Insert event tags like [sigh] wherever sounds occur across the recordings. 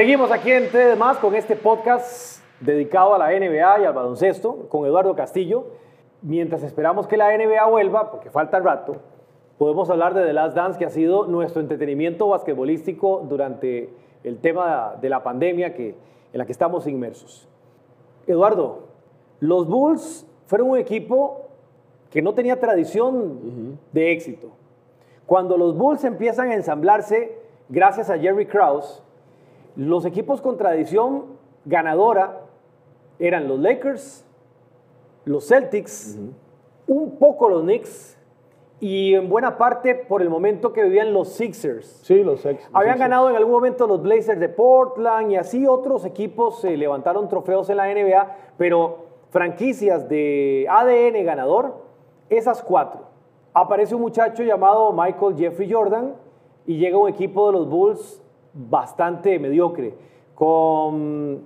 Seguimos aquí en T Más con este podcast dedicado a la NBA y al baloncesto con Eduardo Castillo. Mientras esperamos que la NBA vuelva, porque falta rato, podemos hablar de The Last Dance, que ha sido nuestro entretenimiento basquetbolístico durante el tema de la pandemia que, en la que estamos inmersos. Eduardo, los Bulls fueron un equipo que no tenía tradición de éxito. Cuando los Bulls empiezan a ensamblarse, gracias a Jerry Krause, los equipos con tradición ganadora eran los Lakers, los Celtics, un poco los Knicks y en buena parte por el momento que vivían los Sixers. Sí, los Sixers. Habían ganado en algún momento los Blazers de Portland y así otros equipos se levantaron trofeos en la NBA, pero franquicias de ADN ganador, esas cuatro. Aparece un muchacho llamado Michael Jeffrey Jordan y llega un equipo de los Bulls bastante mediocre, con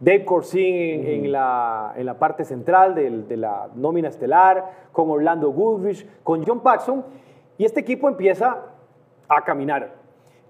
Dave Corsin en, en la, en la parte central del- de, la nómina estelar, con Orlando Goodrich, con John Paxson, y este equipo empieza a caminar.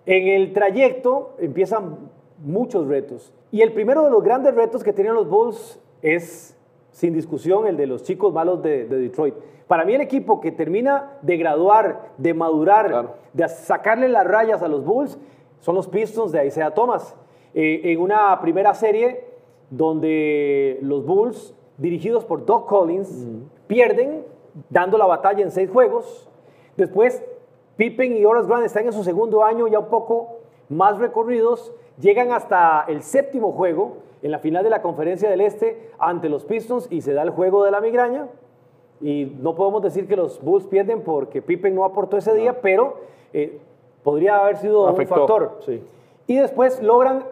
En el trayecto empiezan muchos retos, y el primero de los grandes retos que tenían los Bulls es, sin discusión, el de los chicos malos de, de Detroit. Para mí el equipo que termina de graduar, de madurar, Claro. de sacarle las rayas a los Bulls, son los Pistons de Isaiah Thomas. Eh, en una primera serie donde los Bulls, dirigidos por Doug Collins, pierden, dando la batalla en seis juegos. Después, Pippen y Horace Grant están en su segundo año, ya un poco más recorridos, llegan hasta el séptimo juego en la final de la Conferencia del Este ante los Pistons y se da el juego de la migraña. Y no podemos decir que los Bulls pierden porque Pippen no aportó ese día, pero eh, podría haber sido Afectó, un factor. sí. Y después logran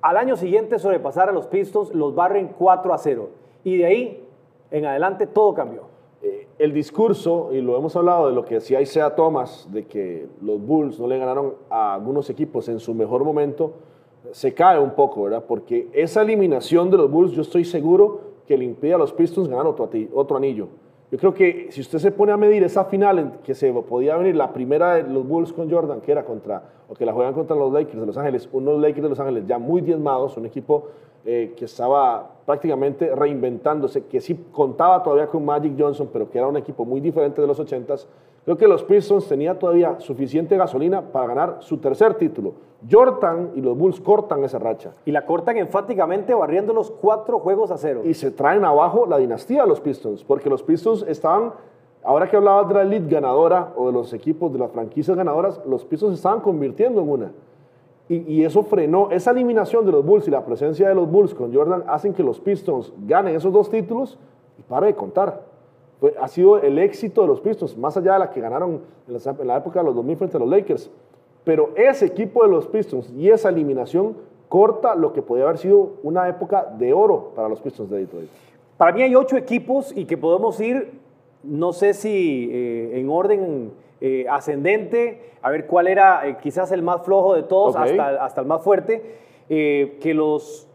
al año siguiente sobrepasar a los Pistons, los barren 4 a 0. Y de ahí en adelante todo cambió. Eh, el discurso, y lo hemos hablado de lo que decía Isaiah Thomas, de que los Bulls no le ganaron a algunos equipos en su mejor momento, se cae un poco, ¿verdad? Porque esa eliminación de los Bulls, yo estoy seguro que le impide a los Pistons ganar otro, otro anillo. Yo creo que si usted se pone a medir esa final en que se podía venir, la primera de los Bulls con Jordan, que era contra, o que la juegan contra los Lakers de Los Ángeles, unos Lakers de Los Ángeles ya muy diezmados, un equipo eh, que estaba prácticamente reinventándose, que sí contaba todavía con Magic Johnson, pero que era un equipo muy diferente de los 80s. Creo que los Pistons tenía todavía suficiente gasolina para ganar su tercer título. Jordan y los Bulls cortan esa racha Y la cortan enfáticamente barriendo los cuatro juegos a cero. y se traen abajo la dinastía de los Pistons, porque los Pistons estaban, ahora que hablabas de la elite ganadora o de los equipos de las franquicias ganadoras, los Pistons se estaban convirtiendo en una. Y, eso frenó, esa eliminación de los Bulls y la presencia de los Bulls con Jordan hacen que los Pistons ganen esos dos títulos y pare de contar. Ha sido el éxito de los Pistons, más allá de la que ganaron en la, en la época de los 2000 frente a los Lakers. Pero ese equipo de los Pistons y esa eliminación corta lo que podía haber sido una época de oro para los Pistons de Detroit. Para mí hay ocho equipos y que podemos ir, no sé si eh, en orden eh, ascendente, a ver cuál era eh, quizás el más flojo de todos hasta, hasta el más fuerte, eh, que, los,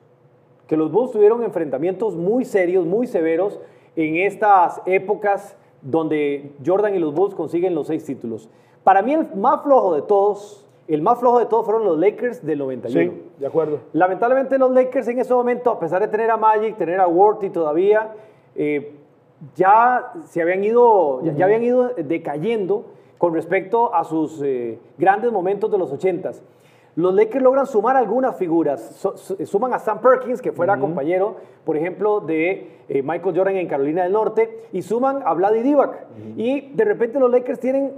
que los Bulls tuvieron enfrentamientos muy serios, muy severos en estas épocas donde Jordan y los Bulls consiguen los seis títulos. Para mí el más flojo de todos el más flojo de todos fueron los Lakers del 91. Sí, de acuerdo. Lamentablemente los Lakers en ese momento, a pesar de tener a Magic, tener a Worthy todavía, eh, ya se habían ido, ya, ya habían ido decayendo con respecto a sus eh, grandes momentos de los 80s. Los Lakers logran sumar algunas figuras. So- so- suman a Sam Perkins, que fuera compañero, por ejemplo, de eh, Michael Jordan en Carolina del Norte, y suman a Vladi Divac. Y de repente los Lakers tienen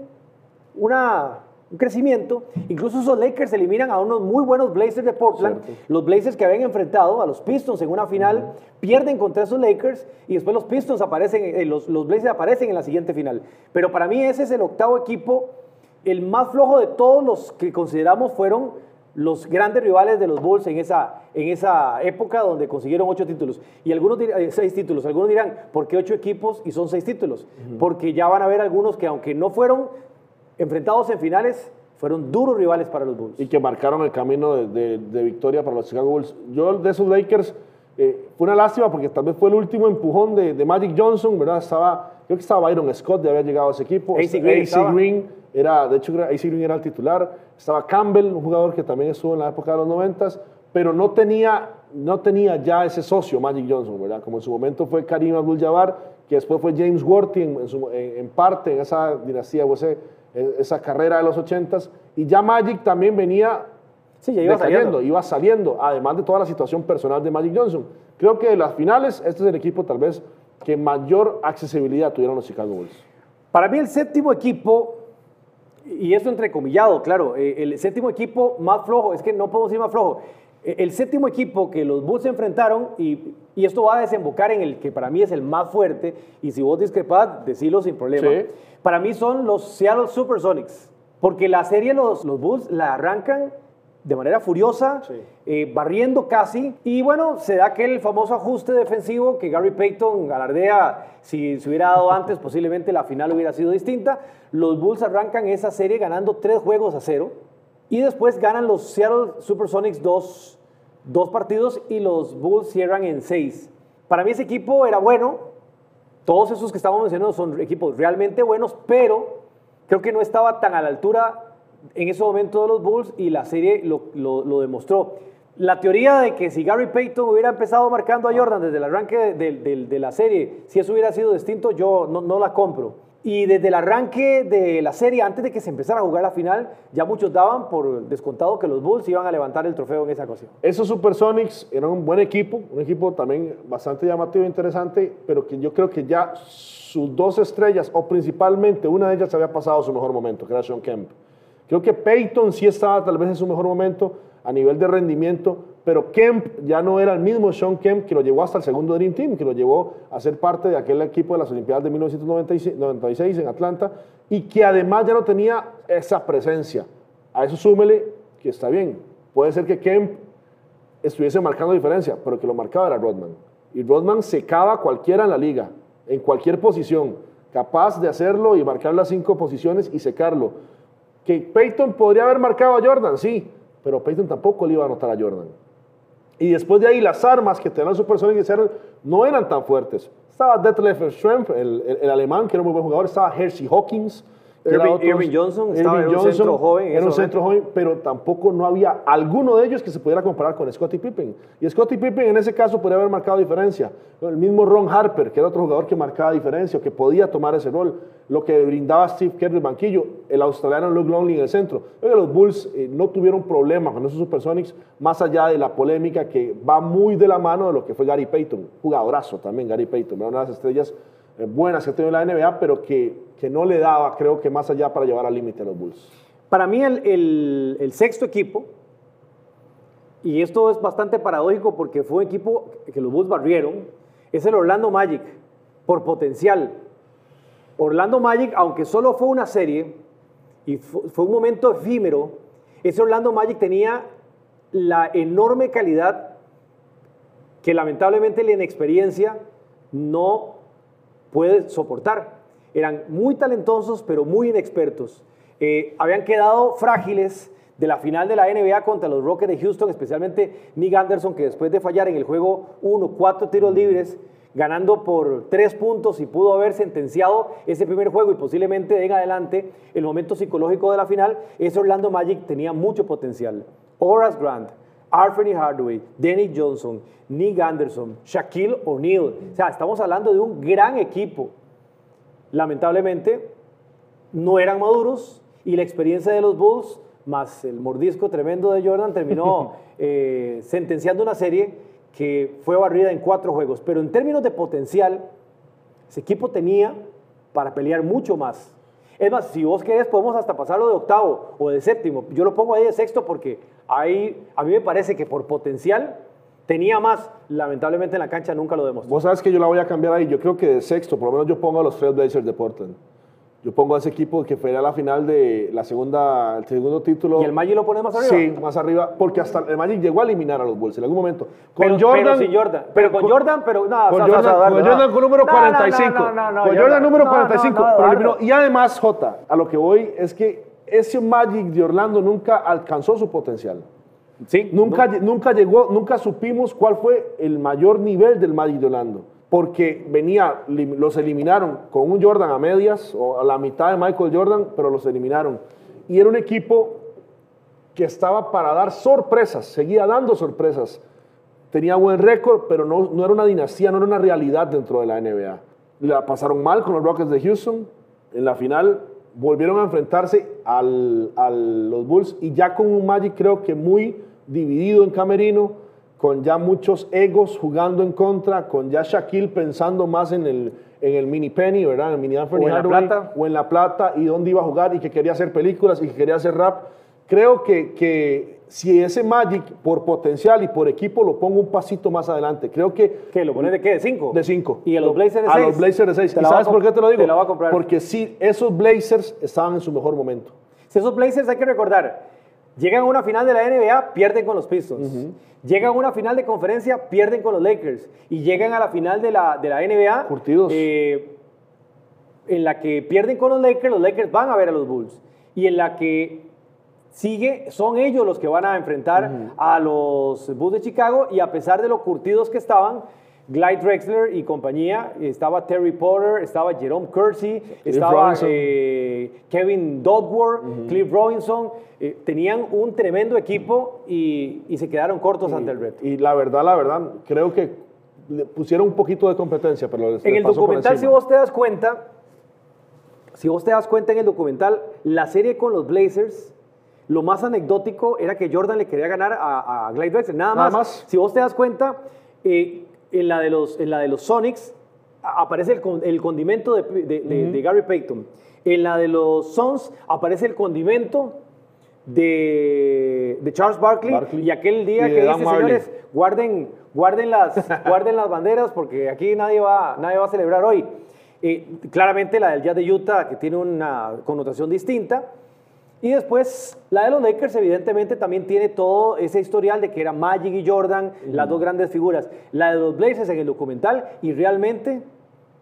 una, un crecimiento. Incluso esos Lakers eliminan a unos muy buenos Blazers de Portland. Los Blazers que habían enfrentado a los Pistons en una final pierden contra esos Lakers y después los Pistons aparecen, eh, los, los Blazers aparecen en la siguiente final. Pero para mí ese es el octavo equipo, el más flojo de todos los que consideramos fueron los grandes rivales de los Bulls en esa, en esa época donde consiguieron ocho títulos. Y algunos dirán, eh, seis títulos. Algunos dirán, ¿por qué ocho equipos y son seis títulos? Porque ya van a haber algunos que aunque no fueron enfrentados en finales, fueron duros rivales para los Bulls. y que marcaron el camino de, de- de victoria para los Chicago Bulls. Yo de esos Lakers eh, fue una lástima porque tal vez fue el último empujón de, de Magic Johnson, ¿verdad? Estaba, creo que estaba Byron Scott, ya había llegado a ese equipo. AC Green. Green era, de hecho, AC Green era el titular. Estaba Campbell, un jugador que también estuvo en la época de los noventas, pero no tenía, no tenía ya ese socio Magic Johnson, ¿verdad? Como en su momento fue Karim Abdul-Jabbar, que después fue James Worthy en, en su- en- en parte en esa dinastía, o ese- esa carrera de los ochentas. Y ya Magic también venía Sí, ya iba saliendo. iba saliendo, además de toda la situación personal de Magic Johnson. Creo que en las finales, este es el equipo tal vez que mayor accesibilidad tuvieron los Chicago Bulls. Para mí el séptimo equipo, y esto entrecomillado, claro, eh, el séptimo equipo más flojo, es que no podemos decir más flojo, Eh, el séptimo equipo que los Bulls se enfrentaron, y, y esto va a desembocar en el que para mí es el más fuerte, y si vos discrepás, decilo sin problema, Sí. para mí son los Seattle Supersonics, porque la serie los, los Bulls la arrancan de manera furiosa, eh, barriendo casi. Y bueno, se da aquel famoso ajuste defensivo que Gary Payton alardea. Si se hubiera dado [laughs] antes, posiblemente la final hubiera sido distinta. Los Bulls arrancan esa serie ganando tres juegos a cero. Y después ganan los Seattle Supersonics dos, dos partidos y los Bulls cierran en seis. Para mí ese equipo era bueno. Todos esos que estamos mencionando son equipos realmente buenos, pero creo que no estaba tan a la altura en ese momento de los Bulls y la serie lo, lo- demostró. La teoría de que si Gary Payton hubiera empezado marcando a Jordan desde el arranque de, de- de- de la serie, si eso hubiera sido distinto, yo no, no la compro. Y desde el arranque de la serie, antes de que se empezara a jugar la final, ya muchos daban por descontado que los Bulls iban a levantar el trofeo en esa ocasión. Esos Supersonics eran un buen equipo, un equipo también bastante llamativo e interesante, pero que yo creo que ya sus dos estrellas, o principalmente una de ellas, había pasado su mejor momento, que era Sean Kemp. Creo que Peyton sí estaba tal vez en su mejor momento a nivel de rendimiento, pero Kemp ya no era el mismo Sean Kemp que lo llevó hasta el segundo Dream Team, que lo llevó a ser parte de aquel equipo de las Olimpiadas de 1996 en Atlanta, y que además ya no tenía esa presencia. A eso súmele que está bien, puede ser que Kemp estuviese marcando diferencia, pero que lo marcaba era Rodman. Y Rodman secaba a cualquiera en la liga, en cualquier posición, capaz de hacerlo y marcar las cinco posiciones y secarlo. Que Peyton podría haber marcado a Jordan, sí, pero Peyton tampoco le iba a anotar a Jordan. Y después de ahí, las armas que tenían Supersonics de Seattle no eran tan fuertes. Estaba Detlef Schrempf, el, el- el alemán, que era un muy buen jugador. Estaba Hershey Hawkins. Era Irving- Johnson, estaba en un Johnson, centro joven en Era un centro joven, pero tampoco no había alguno de ellos que se pudiera comparar con Scottie Pippen. Y Scottie Pippen en ese caso podría haber marcado diferencia. El mismo Ron Harper, que era otro jugador que marcaba diferencia o que podía tomar ese rol. Lo que brindaba Steve Kerr del banquillo, el australiano Luke Longley en el centro. Los Bulls eh, no tuvieron problema con esos Supersonics, más allá de la polémica que va muy de la mano de lo que fue Gary Payton. Jugadorazo también Gary Payton, una de las estrellas buenas que ha tenido la NBA, pero que, que no le daba, creo que más allá para llevar al límite a los Bulls. Para mí el, el- el sexto equipo, y esto es bastante paradójico porque fue un equipo que los Bulls barrieron, es el Orlando Magic, por potencial. Orlando Magic, aunque solo fue una serie y fu- fue un momento efímero, ese Orlando Magic tenía la enorme calidad que lamentablemente la inexperiencia no puede soportar. Eran muy talentosos, pero muy inexpertos. Eh, habían quedado frágiles de la final de la NBA contra los Rockets de Houston, especialmente Nick Anderson, que después de fallar en el juego 1, cuatro tiros libres, ganando por tres puntos y pudo haber sentenciado ese primer juego y posiblemente en adelante el momento psicológico de la final, ese Orlando Magic tenía mucho potencial. Horace Grant, Anthony Hardaway, Danny Johnson, Nick Anderson, Shaquille O'Neal. O sea, estamos hablando de un gran equipo. Lamentablemente, no eran maduros y la experiencia de los Bulls, más el mordisco tremendo de Jordan, terminó [laughs] eh, sentenciando una serie que fue barrida en cuatro juegos. Pero en términos de potencial, ese equipo tenía para pelear mucho más. Es más, si vos querés, podemos hasta pasarlo de octavo o de séptimo. Yo lo pongo ahí de sexto porque ahí a mí me parece que por potencial tenía más. Lamentablemente en la cancha nunca lo demostró. Vos sabes que yo la voy a cambiar ahí. Yo creo que de sexto, por lo menos yo pongo a los Blazers de Portland. Yo pongo a ese equipo que fue a la final de la segunda, el segundo título. ¿Y el Magic lo pone más arriba? Sí, más arriba, porque hasta el Magic llegó a eliminar a los Bulls en algún momento. Con pero, Jordan. Pero sin Jordan. Pero con, Jordan, pero no. Con, Jordan, con Jordan con número 45. con Jordan número 45. pero eliminó. Y además, J, a lo que voy es que ese Magic de Orlando nunca alcanzó su potencial. Sí. Nunca, nunca llegó, nunca supimos cuál fue el mayor nivel del Magic de Orlando porque venía, los eliminaron con un Jordan a medias o a la mitad de Michael Jordan, pero los eliminaron. Y era un equipo que estaba para dar sorpresas, seguía dando sorpresas. Tenía buen récord, pero no, era una dinastía, no era una realidad dentro de la NBA. La pasaron mal con los Rockets de Houston. En la final volvieron a enfrentarse al, a los Bulls y ya con un Magic creo que muy dividido en camerino con ya muchos egos jugando en contra, con ya Shaquille pensando más en el, en el mini penny, ¿verdad? En el mini Anthony o en la plata. O en la plata y dónde iba a jugar y que quería hacer películas y que quería hacer rap. Creo que, que si ese Magic por potencial y por equipo lo pongo un pasito más adelante, creo que... ¿Qué? ¿Lo pones de qué? ¿De 5? De 5. ¿Y a los Blazers de 6? A los Blazers de 6. ¿Y sabes por qué te lo digo? Te la voy a comprar. Porque sí, esos Blazers estaban en su mejor momento. Si esos Blazers hay que recordar, llegan a una final de la NBA, pierden con los Pistons. Llegan a una final de conferencia, pierden con los Lakers. Y llegan a la final de la, de la NBA. Curtidos. Eh, en la que pierden con los Lakers, los Lakers van a ver a los Bulls. Y en la que sigue, son ellos los que van a enfrentar a los Bulls de Chicago. Y a pesar de lo curtidos que estaban, Glide Drexler y compañía, estaba Terry Porter, estaba Jerome Kersey, estaba eh, Kevin Dodworth, Cliff Robinson, eh, tenían un tremendo equipo y, se quedaron cortos ante el reto. Y la verdad, la verdad, creo que le pusieron un poquito de competencia, pero En el documental, si vos te das cuenta, si vos te das cuenta en el documental, la serie con los Blazers, lo más anecdótico era que Jordan le quería ganar a, a Glide Drexler, nada, nada más. Si vos te das cuenta, eh, en la de los, en la de los Sonics aparece el, condimento de, Gary Payton. En la de los Sons aparece el condimento de, Charles Barkley, y aquel día que dice, señores, guarden, guarden, las, [laughs] guarden las banderas porque aquí nadie va, nadie va a celebrar hoy. Eh, claramente la del Jazz de Utah, que tiene una connotación distinta, y después, la de los Lakers evidentemente también tiene todo ese historial de que era Magic y Jordan, las dos grandes figuras. La de los Blazers en el documental y realmente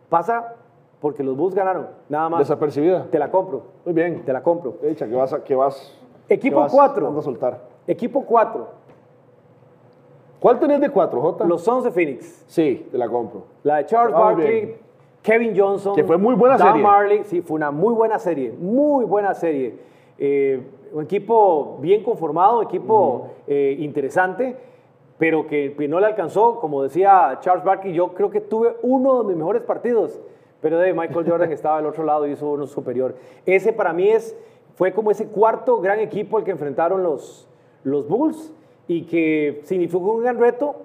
pasa porque los Bulls ganaron, nada más. Desapercibida. Te la compro. Muy bien. Te la compro. Hecha, que vas, que vas Equipo 4. a soltar. Equipo 4. ¿Cuál tenés de 4, J? Los Sons de Phoenix. Sí, te la compro. La de Charles Barkley, Kevin Johnson. Que fue muy buena Dan serie. Marley. Sí, fue una muy buena serie. Muy buena serie. Eh, un equipo bien conformado, un equipo eh, interesante, pero que, no le alcanzó, como decía Charles Barkley, yo creo que tuve uno de mis mejores partidos, pero de Michael Jordan [laughs] estaba al otro lado y hizo uno superior. Ese para mí es, fue como ese cuarto gran equipo al que enfrentaron los, los Bulls y que significó un gran reto,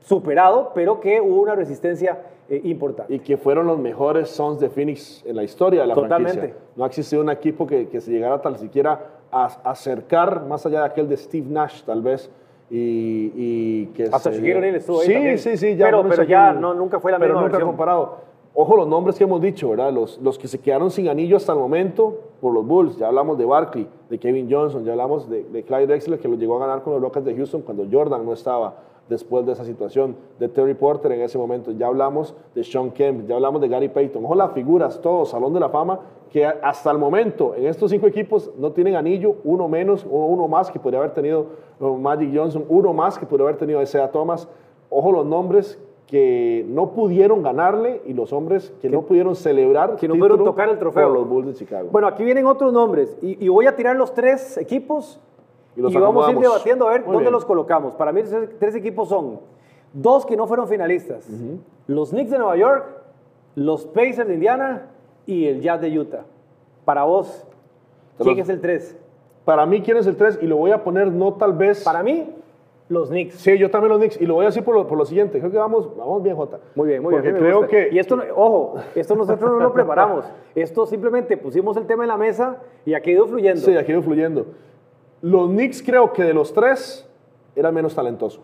superado, pero que hubo una resistencia eh, importante. Y que fueron los mejores Sons de Phoenix en la historia de la Totalmente. franquicia. No ha existido un equipo que, que se llegara tal siquiera a, acercar, más allá de aquel de Steve Nash, tal vez. Y, y que Hasta Shaquille O'Neal estuvo ahí Sí, también. sí, sí. Ya Pero- pero ya no- nunca fue la pero misma nunca versión. comparado. Ojo los nombres que hemos dicho, ¿verdad? Los, los que se quedaron sin anillo hasta el momento por los Bulls. Ya hablamos de Barkley, de Kevin Johnson, ya hablamos de, de Clyde Drexler, que lo llegó a ganar con los Rockets de Houston cuando Jordan no estaba después de esa situación, de Terry Porter en ese momento. Ya hablamos de Sean Kemp, ya hablamos de Gary Payton. Ojo las figuras, todos, Salón de la Fama, que hasta el momento en estos cinco equipos no tienen anillo, uno menos uno más que podría haber tenido eh, Magic Johnson, uno más que podría haber tenido Isaiah Thomas. Ojo los nombres que no pudieron ganarle y los hombres que, no pudieron celebrar. Que no pudieron tocar el trofeo. por los Bulls de Chicago. Bueno, aquí vienen otros nombres y, y voy a tirar los tres equipos Y los vamos a ir debatiendo a ver Muy dónde bien. los colocamos. Para mí, esos tres equipos son dos que no fueron finalistas: los Knicks de Nueva York, los Pacers de Indiana y el Jazz de Utah. Para vos, ¿quién los- es el tres? Para mí, ¿quién es el 3? Y lo voy a poner no tal vez... Para mí, los Knicks. Sí, yo también los Knicks. Y lo voy a decir por lo, por lo siguiente. Creo que vamos, vamos bien, Jota. Muy bien, muy Porque bien. creo que... Y esto, ojo, esto nosotros no lo preparamos. [laughs] Esto simplemente pusimos el tema en la mesa y aquí ha ido fluyendo. Sí, aquí ido fluyendo. Los Knicks creo que de los tres eran menos talentoso.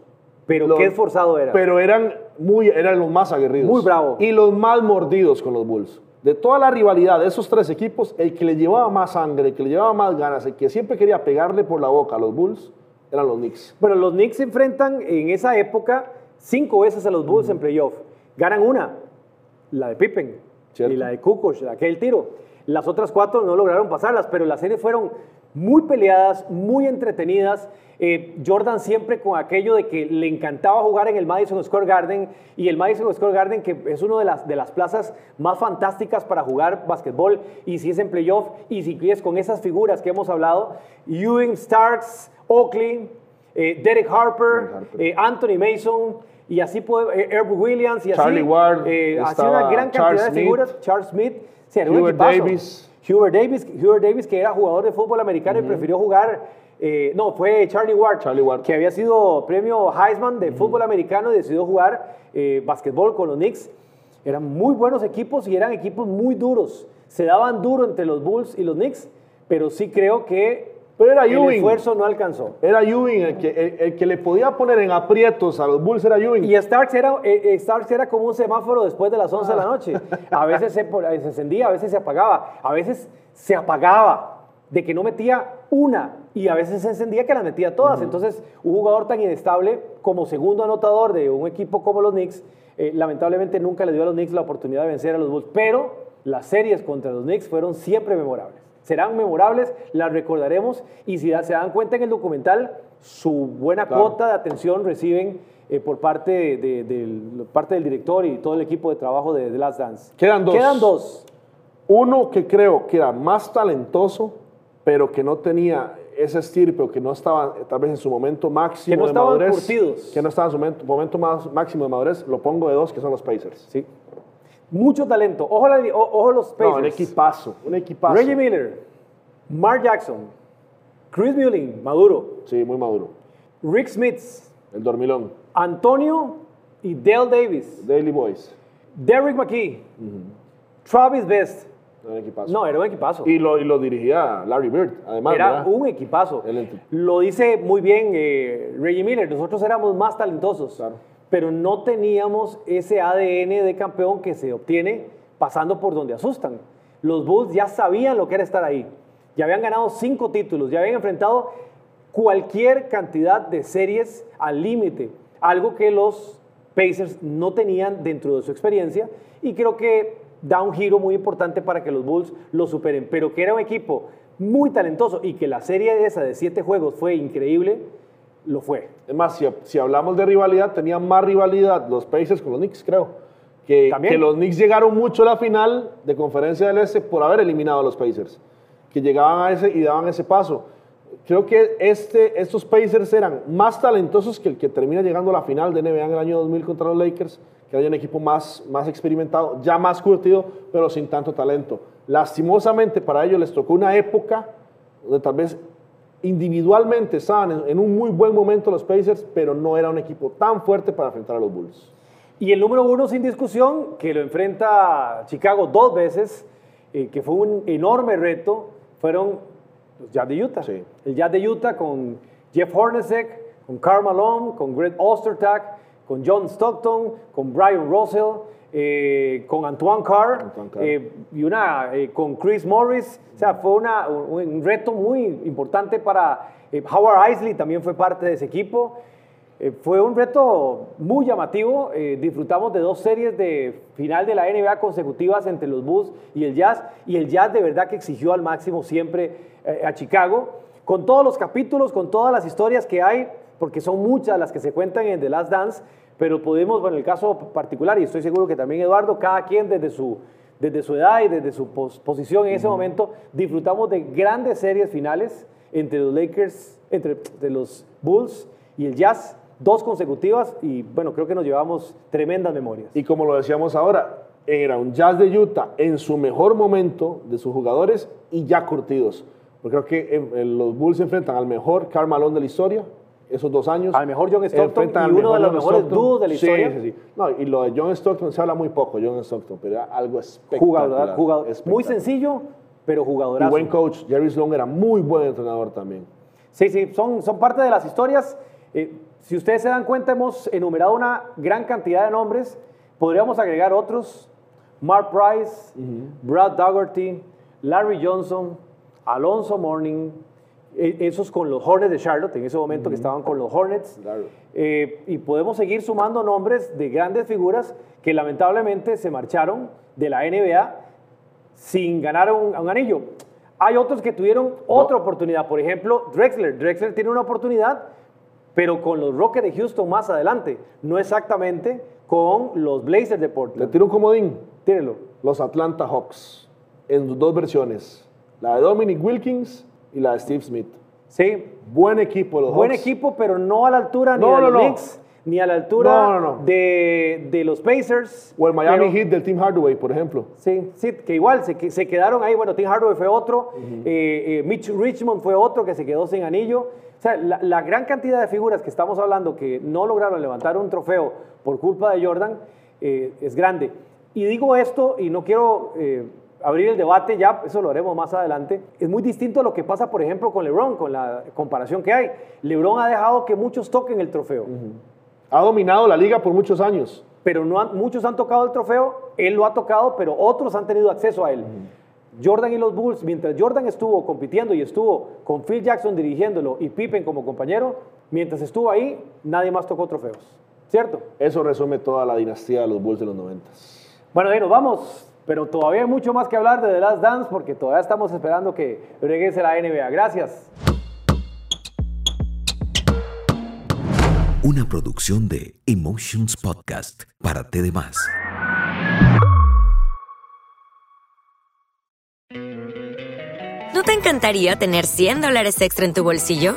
Pero Los- qué esforzado era. Pero eran, muy, eran los más aguerridos. Muy bravo. Y los más mordidos con los Bulls. De toda la rivalidad de esos tres equipos, el que le llevaba más sangre, el que le llevaba más ganas, el que siempre quería pegarle por la boca a los Bulls, eran los Knicks. Bueno, los Knicks se enfrentan en esa época cinco veces a los Bulls en playoff. Ganan una, la de Pippen Cierto. y la de Kukoc, aquel tiro. Las otras cuatro no lograron pasarlas, pero las series fueron muy peleadas, muy entretenidas. Eh, Jordan siempre con aquello de que le encantaba jugar en el Madison Square Garden y el Madison Square Garden que es una de las, de las plazas más fantásticas para jugar básquetbol y si es en playoff y si es con esas figuras que hemos hablado, Ewing, Starks, Oakley, eh, Derek Harper, Harper. eh, Anthony Mason y así puede, eh, Herb Williams y así. Charlie Ward, eh, así una gran Charles cantidad de Smith. figuras. Charles Smith, un Hubert equipazo. Davis. Hubert Davis, Hubert Davis, que era jugador de fútbol americano y prefirió jugar. eh, no, fue Charlie Ward, Charlie Ward. que había sido premio Heisman de fútbol americano y decidió jugar eh, básquetbol con los Knicks. Eran muy buenos equipos y eran equipos muy duros. Se daban duro entre los Bulls y los Knicks, pero sí creo que Pero era el Ewing. esfuerzo no alcanzó. Era Ewing el que, el, el que le podía poner en aprietos a los Bulls, era Ewing. Y Starks era, eh, eh, Starks era como un semáforo después de las 11 de la noche. A veces se, eh, se encendía, a veces se apagaba, a veces se apagaba de que no metía una y a veces se encendía que las metía todas. Entonces, un jugador tan inestable como segundo anotador de un equipo como los Knicks, eh, lamentablemente nunca le dio a los Knicks la oportunidad de vencer a los Bulls. Pero las series contra los Knicks fueron siempre memorables. Serán memorables, las recordaremos y si se dan cuenta en el documental, su buena Claro. cuota de atención reciben eh, por parte, de- de- del, parte del director y todo el equipo de trabajo de The Last Dance. Quedan dos. Quedan dos. Uno que creo que era más talentoso, pero que no tenía ese estirpe o que no estaba tal vez en su momento máximo Que no de estaban madurez. curtidos. Que no estaba en su momento, momento más, máximo de madurez. Lo pongo de dos, que son los Pacers. Sí. Mucho talento. Ojo, la- ojo los Pacers. No, un equipazo, un equipazo. Reggie Miller, Mark Jackson, Chris Mullin, Maduro, Sí, muy maduro. Rick Smith, El dormilón. Antonio y Dale Davis, Daily Boys. Derrick McKee, Travis Best. Un equipazo. No, era un equipazo. Y lo, y lo dirigía Larry Bird, además. Era ¿verdad? un equipazo. Lo dice muy bien eh, Reggie Miller. Nosotros éramos más talentosos, Claro. Pero no teníamos ese ADN de campeón que se obtiene pasando por donde asustan. Los Bulls ya sabían lo que era estar ahí. Ya habían ganado cinco títulos, ya habían enfrentado cualquier cantidad de series al límite, algo que los Pacers no tenían dentro de su experiencia y creo que da un giro muy importante para que los Bulls lo superen, pero que era un equipo muy talentoso y que la serie esa de siete juegos fue increíble, lo fue. Es más, si, si hablamos de rivalidad, tenían más rivalidad los Pacers con los Knicks, creo. Que, También. que los Knicks llegaron mucho a la final de Conferencia del Este por haber eliminado a los Pacers. Que llegaban a ese y daban ese paso. Creo que este, estos Pacers eran más talentosos que el que termina llegando a la final de NBA en el año 2000 contra los Lakers, que era un equipo más, más experimentado, ya más curtido, pero sin tanto talento. Lastimosamente para ellos les tocó una época donde tal vez individualmente estaban en, un muy buen momento los Pacers, pero no era un equipo tan fuerte para enfrentar a los Bulls. Y el número uno sin discusión, que lo enfrenta Chicago dos veces, eh, que fue un enorme reto, fueron los Jazz de Utah. Sí. El Jazz de Utah con Jeff Hornacek, con Karl Malone, con Greg Ostertag, con John Stockton, con Brian Russell, eh, con Antoine Carr, Antoine Carr. eh, y una eh, con Chris Morris. O sea, fue una- un, un reto muy importante para eh, Howard Isley, también fue parte de ese equipo. Eh, fue un reto muy llamativo. eh, disfrutamos de dos series de final de la NBA consecutivas entre los Bulls y el Jazz. Y el Jazz de verdad que exigió al máximo siempre a Chicago. Con todos los capítulos, con todas las historias que hay, porque son muchas las que se cuentan en The Last Dance, pero podemos, bueno, en el caso particular, y estoy seguro que también Eduardo, cada quien desde su, desde su edad y desde su posición en ese momento, disfrutamos de grandes series finales entre los Lakers, entre los Bulls y el Jazz, dos consecutivas, y bueno, creo que nos llevamos tremendas memorias. Y como lo decíamos ahora, era un Jazz de Utah en su mejor momento de sus jugadores y ya curtidos. Porque creo que los Bulls se enfrentan al mejor Karl Malone de la historia, esos dos años. Al mejor John Stockton y uno de los mejores dúos de la historia. Sí, sí, sí. No, y lo de John Stockton se habla muy poco, John Stockton, pero era algo espectacular. Jugador, muy sencillo, pero jugadorazo. Y buen coach. Jerry Sloan era muy buen entrenador también. Sí, sí, son, son parte de las historias. Eh, si ustedes se dan cuenta, hemos enumerado una gran cantidad de nombres. Podríamos agregar otros. Mark Price, Brad Dougherty, Larry Johnson, Alonso Morning, esos con los Hornets de Charlotte, en ese momento que estaban con los Hornets. Eh, y podemos seguir sumando nombres de grandes figuras que lamentablemente se marcharon de la NBA sin ganar un, anillo. Hay otros que tuvieron otra oportunidad, por ejemplo, Drexler. Drexler tiene una oportunidad, pero con los Rockets de Houston más adelante, no exactamente con los Blazers de Portland. Le tiro un comodín. Tírelo. Los Atlanta Hawks, en dos versiones, la de Dominic Wilkins y la de Steve Smith. Sí. Buen equipo los Buen equipo, pero no a la altura ni de los Knicks, ni a la altura de, de, los Pacers. O el Miami Heat del Team Hardaway, por ejemplo. Sí, sí, que igual se, se quedaron ahí. Bueno, Team Hardaway fue otro, eh, eh, Mitch Richmond fue otro que se quedó sin anillo. O sea, la, gran cantidad de figuras que estamos hablando que no lograron levantar un trofeo por culpa de Jordan eh, es grande. Y digo esto y no quiero abrir el debate ya, eso lo haremos más adelante. Es muy distinto a lo que pasa, por ejemplo, con LeBron, con la comparación que hay. LeBron ha dejado que muchos toquen el trofeo. Ha dominado la liga por muchos años. Pero no muchos han tocado el trofeo, él lo ha tocado, pero otros han tenido acceso a él. Jordan y los Bulls, mientras Jordan estuvo compitiendo y estuvo con Phil Jackson dirigiéndolo y Pippen como compañero, mientras estuvo ahí, nadie más tocó trofeos. ¿Cierto? Eso resume toda la dinastía de los Bulls de los 90. Bueno, ahí nos vamos. Pero todavía hay mucho más que hablar de The Last Dance porque todavía estamos esperando que regrese la NBA. Gracias. Una producción de Emotions Podcast para más. ¿No te encantaría tener 100 dólares extra en tu bolsillo?